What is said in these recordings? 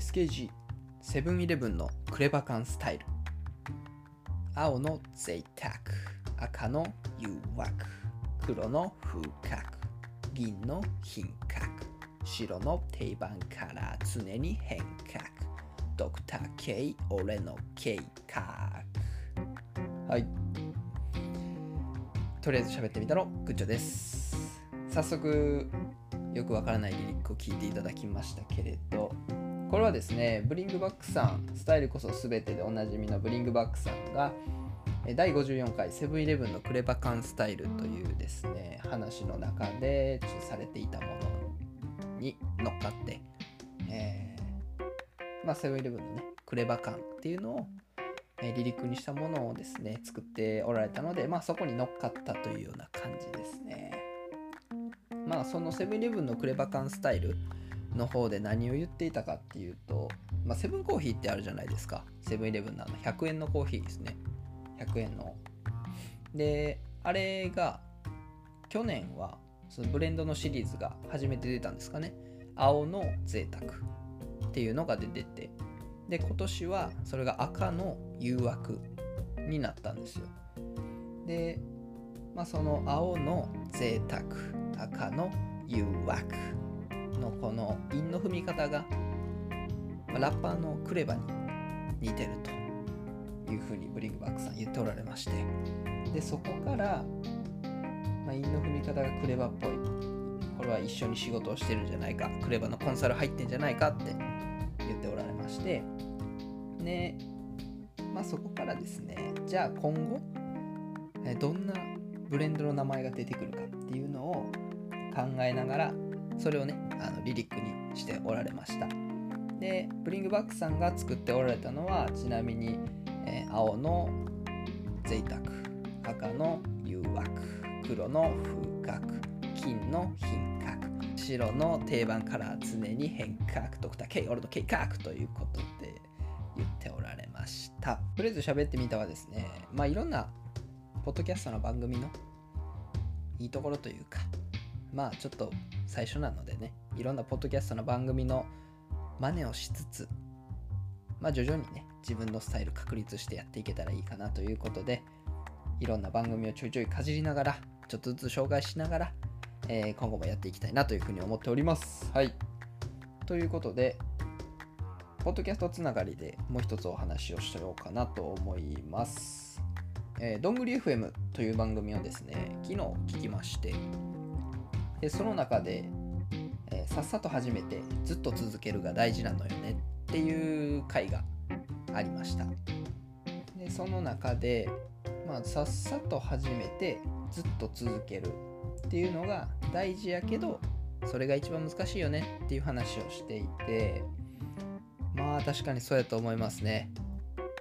SKG セブンイレブンのクレバ感スタイル。青の贅沢赤の誘惑。黒の風格。銀の品格。白の定番から常に変革。ドクター K 俺の計画。はい。とりあえず喋ってみたのグッチョです。早速よくわからないリリックを聞いていただきましたけれど。これはですねブリングバックさんスタイルこそ全てでおなじみのブリングバックさんが第54回セブンイレブンのクレバカンスタイルというですね話の中でされていたものに乗っかって、えー、まあ、セブンイレブンのねクレバカンっていうのを、えー、離陸にしたものをですね作っておられたので、まあ、そこに乗っかったというような感じですね。まあそのセブンイレブンのクレバカンスタイルの方で何を言っていたかっていうと、まあ、セブンコーヒーってあるじゃないですかセブンイレブンのあの100円のコーヒーですね100円の。で、あれが、去年は、そのブレンドのシリーズが初めて出たんですかね。青の贅沢っていうのが出てて、で、今年はそれが赤の誘惑になったんですよ。で、まあ、その青の贅沢、赤の誘惑のこの韻の踏み方が、ラッパーのクレバに似てると。いうふうにブリングバックさん言っておられましてでそこから、まあ、韻の踏み方がクレバっぽいこれは一緒に仕事をしてるんじゃないかクレバのコンサル入ってんじゃないかって言っておられましてで、まあ、そこからですねじゃあ今後どんなブレンドの名前が出てくるかっていうのを考えながらそれをねあのリリックにしておられました。でブリングバックさんが作っておられたのはちなみにえー、青の贅沢赤の誘惑黒の風格金の品格白の定番から常に変革ドクター K 俺の計画ということで言っておられました。とりあえず喋ってみたはですねまあいろんなポッドキャストの番組のいいところというかまあちょっと最初なのでねいろんなポッドキャストの番組の真似をしつつまあ徐々にね自分のスタイル確立してやっていけたらいいかなということでいろんな番組をちょいちょいかじりながらちょっとずつ紹介しながら、えー、今後もやっていきたいなというふうに思っております。はい。ということでポッドキャストつながりでもう一つお話をしようかなと思います。えー、どんぐり FM という番組をですね昨日聞きましてでその中で、えー、さっさと始めてずっと続けるが大事なのよねっていう回がありました。でその中で、まあ、さっさと始めてずっと続けるっていうのが大事やけどそれが一番難しいよねっていう話をしていてまあ確かにそうやと思いますね。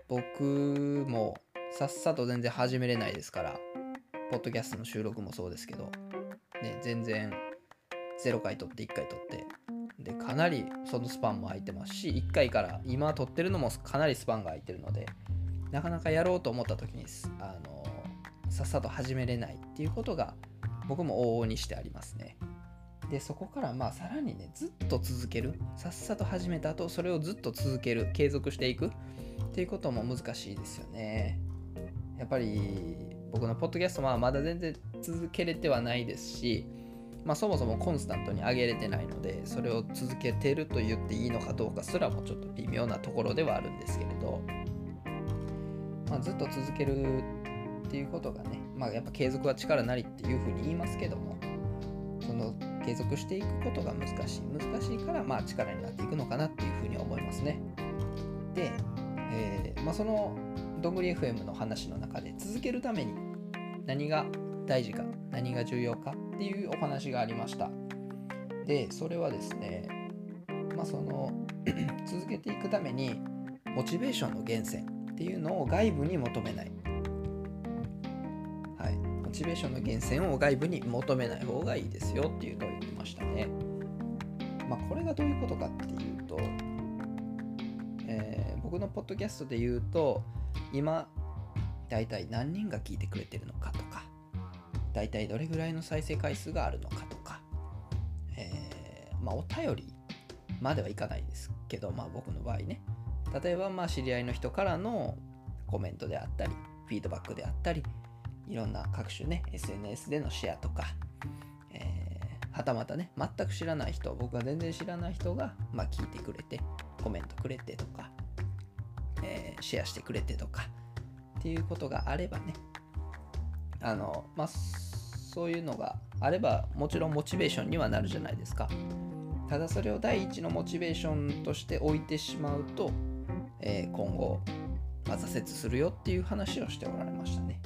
僕もさっさと全然始めれないですからポッドキャストの収録もそうですけど。ね全然0回撮って1回撮って。でかなりそのスパンも空いてますし1回から今撮ってるのもかなりスパンが空いてるのでなかなかやろうと思った時にあのさっさと始めれないっていうことが僕も往々にしてありますね。でそこからまあさらにねずっと続ける。さっさと始めた後それをずっと続ける。継続していく。っていうことも難しいですよね。やっぱり僕のポッドキャストはまだ全然続けれてはないですしまあ、そもそもコンスタントに上げれてないのでそれを続けてると言っていいのかどうかすらもちょっと微妙なところではあるんですけれど、まあ、ずっと続けるっていうことがね、まあ、やっぱ継続は力なりっていうふうに言いますけどもその継続していくことが難しい難しいからまあ力になっていくのかなっていうふうに思いますね。で、えー、まあ、そのどんぐり FM の話の中で続けるために何が大事か何が重要かっていうお話がありました。でそれはですねまあその 続けていくためにモチベーションの源泉っていうのを外部に求めない。はい。モチベーションの源泉を外部に求めない方がいいですよっていうのを言ってましたね。まあこれがどういうことかっていうと、えー、僕のポッドキャストで言うと今大体何人が聞いてくれてるのかとか大体どれぐらいの再生回数があるのかとか、えー、まあ、お便りまではいかないですけど、まあ僕の場合ね。例えば、まあ知り合いの人からのコメントであったり、フィードバックであったり、いろんな各種ね、SNS でのシェアとか、えー、はたまたね、全く知らない人、僕が全然知らない人が、まあ聞いてくれて、コメントくれてとか、えー、シェアしてくれてとか、っていうことがあればね、あの、まあ、そういうのがあれば、もちろんモチベーションにはなるじゃないですか。ただそれを第一のモチベーションとして置いてしまうと、えー、今後、まあ、挫折するよっていう話をしておられましたね。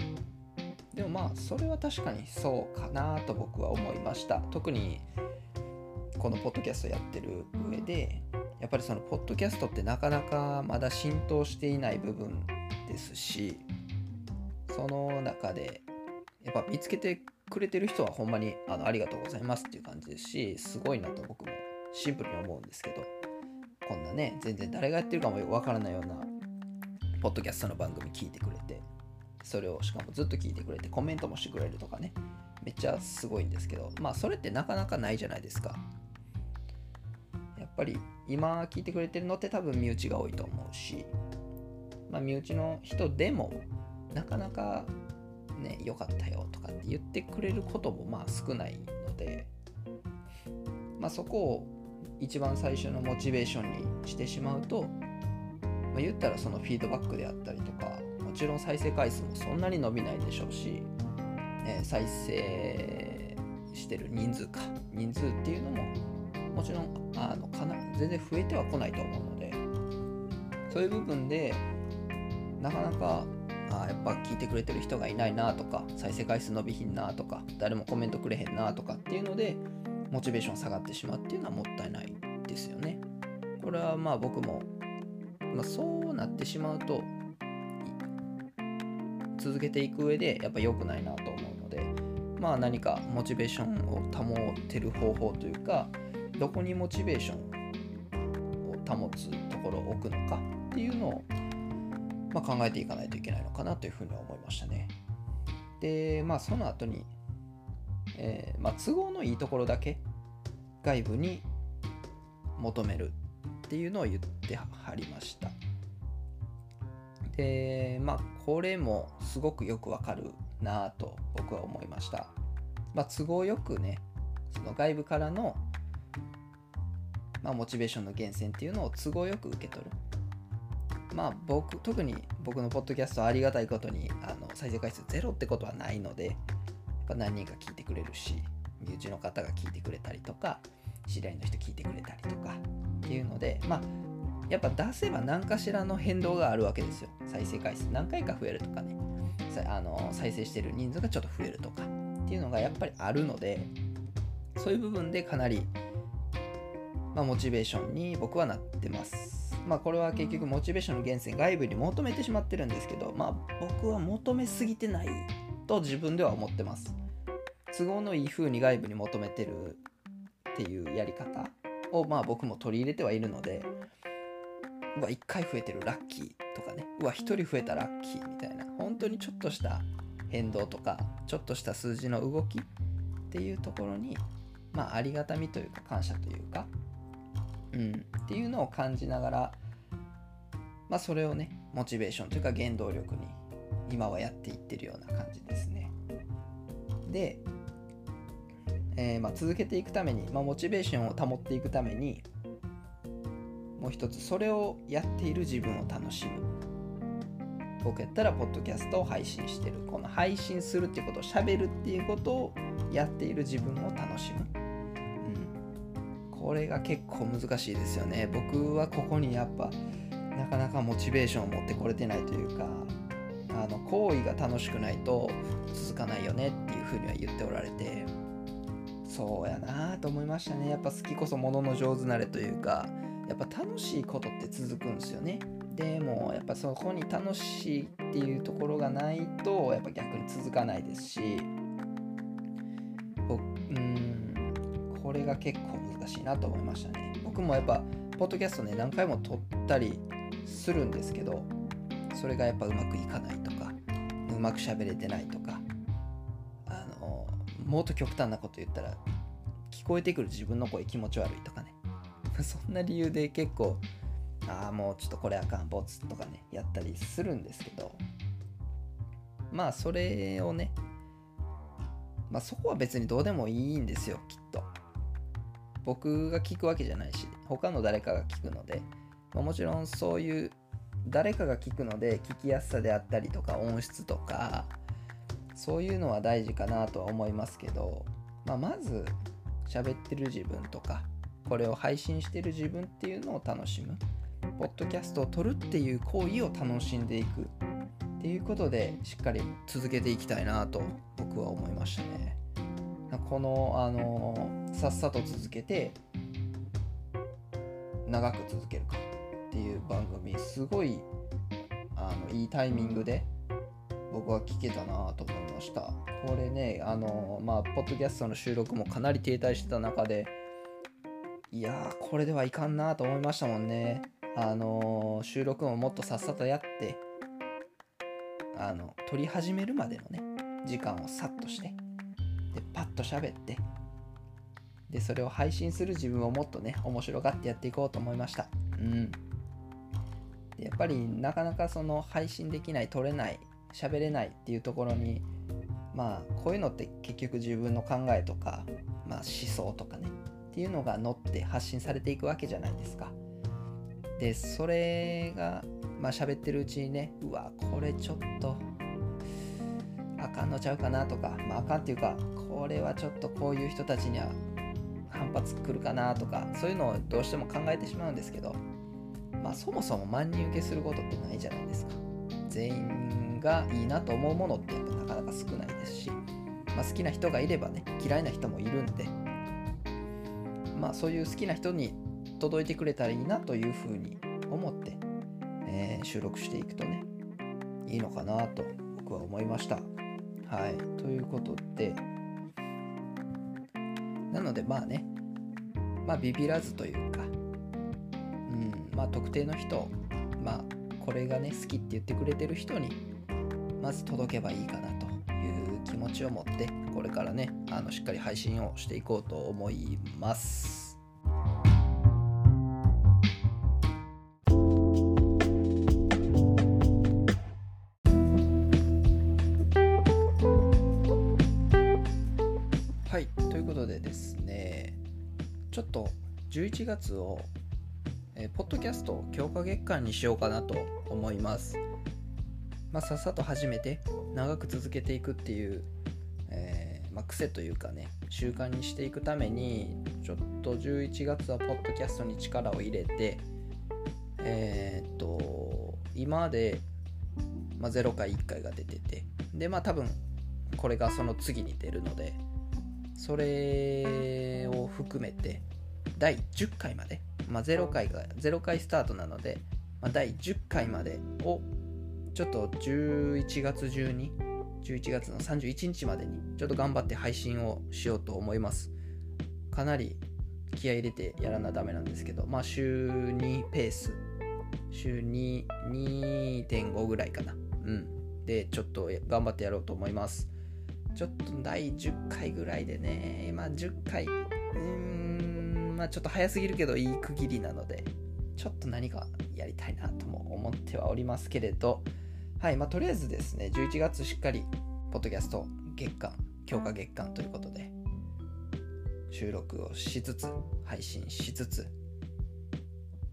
でもまあそれは確かにそうかなと僕は思いました。特にこのポッドキャストやってる上でやっぱりそのポッドキャストってなかなかまだ浸透していない部分ですしその中でやっぱ見つけてくれてる人はほんまにあのありがとうございますっていう感じですしすごいなと僕もシンプルに思うんですけどこんなね全然誰がやってるかもよくわからないようなポッドキャストの番組聞いてくれてそれをしかもずっと聞いてくれてコメントもしてくれるとかねめっちゃすごいんですけどまあそれってなかなかないじゃないですか。やっぱり今聞いてくれてるのって多分身内が多いと思うしまあ身内の人でもなかなかね良かったよとかって言ってくれることもまあ少ないのでまあそこを一番最初のモチベーションにしてしまうと、まあ、言ったらそのフィードバックであったりとかもちろん再生回数もそんなに伸びないでしょうし、えー、再生してる人数か人数っていうのももちろんあのかな全然増えてはこないと思うのでそういう部分でなかなかあやっぱ聞いてくれてる人がいないなとか再生回数伸びひんなとか誰もコメントくれへんなとかっていうのでモチベーション下がってしまうっていうのはもったいないですよね。これはまあ僕も、まあ、そうなってしまうと続けていく上でやっぱ良くないなと思うのでまあ何かモチベーションを保てる方法というかどこにモチベーションを保つところを置くのかっていうのをまあ、考えていかないといけないのかなというふうに思いましたね。で、まあその後に、えー、まあ、都合のいいところだけ外部に求めるっていうのを言ってはりました。で、まあこれもすごくよくわかるなと僕は思いました。まあ、都合よくね、その外部からの、まあ、モチベーションの源泉っていうのを都合よく受け取る。まあ僕特に僕のポッドキャストはありがたいことにあの再生回数ゼロってことはないのでやっぱ何人か聞いてくれるし身内の方が聞いてくれたりとか知り合いの人聞いてくれたりとかっていうのでまあやっぱ出せば何かしらの変動があるわけですよ。再生回数何回か増えるとかね。あの再生してる人数がちょっと増えるとかっていうのがやっぱりあるのでそういう部分でかなり、まあ、モチベーションに僕はなってます。まあこれは結局モチベーションの源泉外部に求めてしまってるんですけどまあ僕は求めすぎてないと自分では思ってます。都合のいい風に外部に求めてるっていうやり方をまあ僕も取り入れてはいるのでうわ1回増えてるラッキーとかね。うわ1人増えたラッキーみたいな。本当にちょっとした変動とかちょっとした数字の動きっていうところにまあありがたみというか感謝というかうん、っていうのを感じながら、まあ、それをねモチベーションというか原動力に今はやっていってるような感じですね。で、えー、まあ続けていくために、まあ、モチベーションを保っていくためにもう一つそれをやっている自分を楽しむ。僕やったらポッドキャストを配信してるこの配信するっていうことをしゃべるっていうことをやっている自分を楽しむこれが結構難しいですよね。僕はここにやっぱなかなかモチベーションを持ってこれてないというかあの行為が楽しくないと続かないよねっていうふうには言っておられてそうやなと思いましたね。やっぱ好きこそものの上手なれというかやっぱ楽しいことって続くんですよね。でもやっぱそこに楽しいっていうところがないとやっぱ逆に続かないですしこれが結構難しいなと思いましたね。僕もやっぱポッドキャストね何回も撮ったりするんですけどそれがやっぱうまくいかないとかうまく喋れてないとかあのもっと極端なこと言ったら聞こえてくる自分の声気持ち悪いとかね。そんな理由で結構ああもうちょっとこれあかんボツとかねやったりするんですけどまあそれをねまあそこは別にどうでもいいんですよきっと。僕が聞くわけじゃないし他の誰かが聞くので、まあ、もちろんそういう誰かが聞くので聞きやすさであったりとか音質とかそういうのは大事かなとは思いますけど、まあ、まず喋ってる自分とかこれを配信してる自分っていうのを楽しむポッドキャストを撮るっていう行為を楽しんでいくっていうことでしっかり続けていきたいなと僕は思いましたね。このあのさっさと続けて長く続けるかっていう番組すごいあのいいタイミングで僕は聞けたなと思いました。これねあのまあポッドキャストの収録もかなり停滞してた中でいやこれではいかんなと思いましたもんね。あの、収録ももっとさっさとやってあの撮り始めるまでのね時間をさっとしてでパッと喋ってでそれを配信する自分をもっとね面白がってやっていこうと思いましたうんでやっぱりなかなかその配信できない撮れない喋れないっていうところにまあこういうのって結局自分の考えとか、まあ、思想とかねっていうのが乗って発信されていくわけじゃないですか。でそれがまあ喋ってるうちにねうわこれちょっとかんのちゃうかなとかまああかんっていうかこれはちょっとこういう人たちには反発くるかなとかそういうのをどうしても考えてしまうんですけどまあそもそも万人受けすることってないじゃないですか全員がいいなと思うものってやっぱなかなか少ないですし、まあ、好きな人がいればね嫌いな人もいるんでまあそういう好きな人に届いてくれたらいいなというふうに思って、えー、収録していくとねいいのかなと僕は思いました。はい、ということで。なのでまあね。まあビビらずというか、うん。まあ、特定の人。まあこれがね好きって言ってくれてる人にまず届けばいいかなという気持ちを持ってこれからねあのしっかり配信をしていこうと思います。1月を、えー、ポッドキャスト強化月間にしようかなと思います。まあ、さっさと始めて長く続けていくっていう、えー、まあ、癖というかね習慣にしていくためにちょっと11月はポッドキャストに力を入れてえー、っと今まで、まあ、0回1回が出ててでまあ多分これがその次に出るのでそれを含めて第10回まで、まあ、0回が0回スタートなので、まあ、第10回までをちょっと11月中に11月の31日までにちょっと頑張って配信をしようと思います。かなり気合入れてやらなダメなんですけどまあ週2ペース。週22.5ぐらいかな。うん。でちょっと頑張ってやろうと思います。ちょっと第10回ぐらいでね、まあ10回、うん、まあちょっと早すぎるけどいい区切りなので、ちょっと何かやりたいなとも思ってはおりますけれど、はい、まあとりあえずですね、11月しっかり、ポッドキャスト月間、強化月間ということで、収録をしつつ、配信しつつ、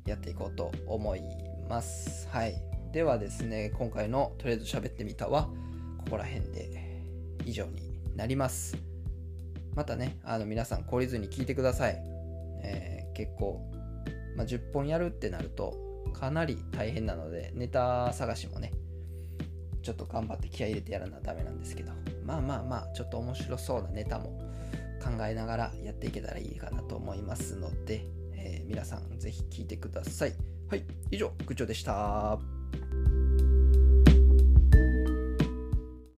やっていこうと思います。はい。ではですね、今回のとりあえず喋ってみたは、ここら辺で以上になります。またね、あの皆さん懲りずに聞いてください。えー、結構、まあ、10本やるってなるとかなり大変なので、ネタ探しもね、ちょっと頑張って気合入れてやらなダメなんですけど、まあまあまあ、ちょっと面白そうなネタも考えながらやっていけたらいいかなと思いますので、えー、皆さんぜひ聞いてください。はい、以上、区長でした。